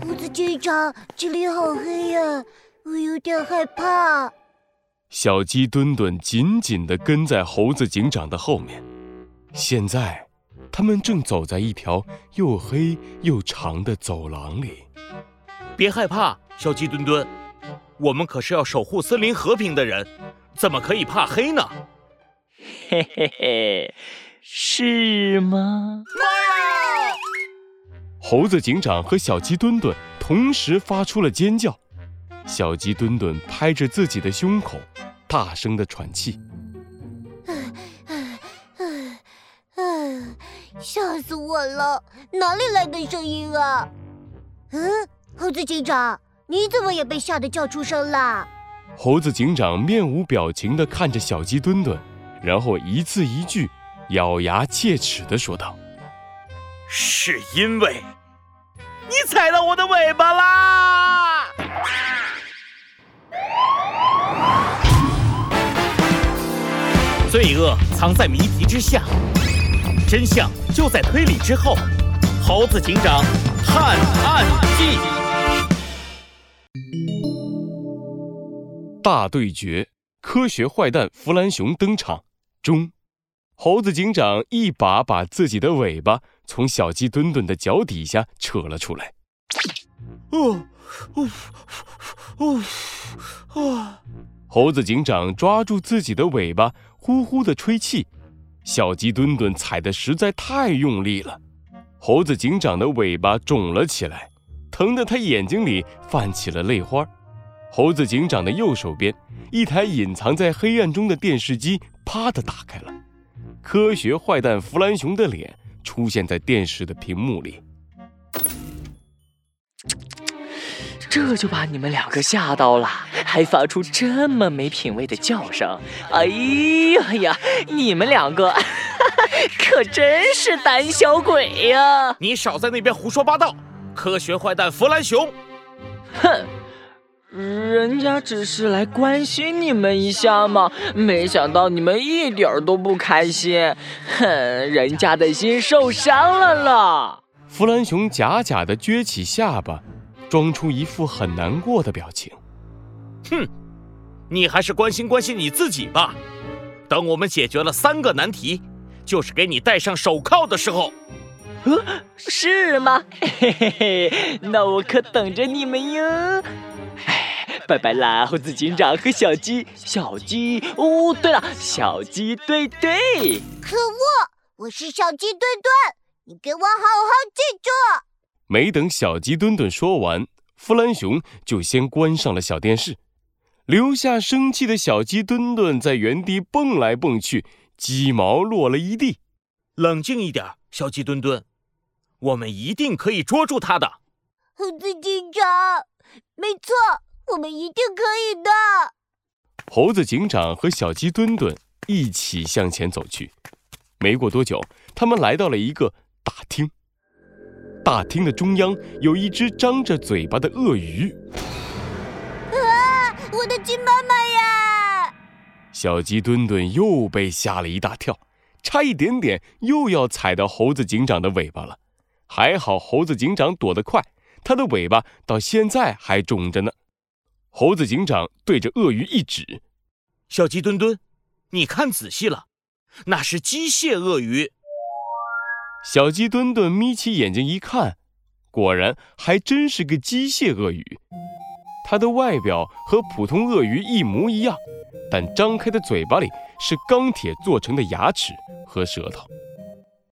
猴子警长，这里好黑呀，我有点害怕。小鸡墩墩紧紧地跟在猴子警长的后面。现在，他们正走在一条又黑又长的走廊里。别害怕，小鸡墩墩，我们可是要守护森林和平的人，怎么可以怕黑呢？嘿嘿嘿，是吗？猴子警长和小鸡墩墩同时发出了尖叫。小鸡墩墩拍着自己的胸口，大声的喘气。吓死我了！哪里来的声音啊？嗯，猴子警长，你怎么也被吓得叫出声了？猴子警长面无表情的看着小鸡墩墩，然后一字一句，咬牙切齿的说道：“是因为踩到我的尾巴啦！”罪恶藏在谜题之下，真相就在推理之后。猴子警长探案记大对决，科学坏蛋弗兰熊登场。中，猴子警长一把把自己的尾巴从小鸡墩墩的脚底下扯了出来。哦，哦，哦，啊！猴子警长抓住自己的尾巴。呼呼的吹气，小鸡墩墩踩得实在太用力了，猴子警长的尾巴肿了起来，疼得他眼睛里泛起了泪花。猴子警长的右手边，一台隐藏在黑暗中的电视机啪的打开了，科学坏蛋弗兰熊的脸出现在电视的屏幕里。这就把你们两个吓到了，还发出这么没品位的叫声！哎呀呀，你们两个 可真是胆小鬼呀！你少在那边胡说八道！科学坏蛋弗兰熊，哼，人家只是来关心你们一下嘛，没想到你们一点都不开心，哼，人家的心受伤了啦！弗兰熊假假的撅起下巴。装出一副很难过的表情。哼，你还是关心关心你自己吧。等我们解决了三个难题，就是给你戴上手铐的时候。呃，是吗？嘿嘿嘿，那我可等着你们哟。哎，拜拜啦，猴子警长和小鸡，小鸡。哦，对了，小鸡对对。可恶，我是小鸡墩墩，你给我好好记住。没等小鸡墩墩说完，弗兰熊就先关上了小电视，留下生气的小鸡墩墩在原地蹦来蹦去，鸡毛落了一地。冷静一点，小鸡墩墩，我们一定可以捉住他的。猴子警长，没错，我们一定可以的。猴子警长和小鸡墩墩一起向前走去。没过多久，他们来到了一个大厅。大厅的中央有一只张着嘴巴的鳄鱼。啊！我的鸡妈妈呀！小鸡墩墩又被吓了一大跳，差一点点又要踩到猴子警长的尾巴了。还好猴子警长躲得快，他的尾巴到现在还肿着呢。猴子警长对着鳄鱼一指：“小鸡墩墩，你看仔细了，那是机械鳄鱼。”小鸡墩墩眯起眼睛一看，果然还真是个机械鳄鱼。它的外表和普通鳄鱼一模一样，但张开的嘴巴里是钢铁做成的牙齿和舌头。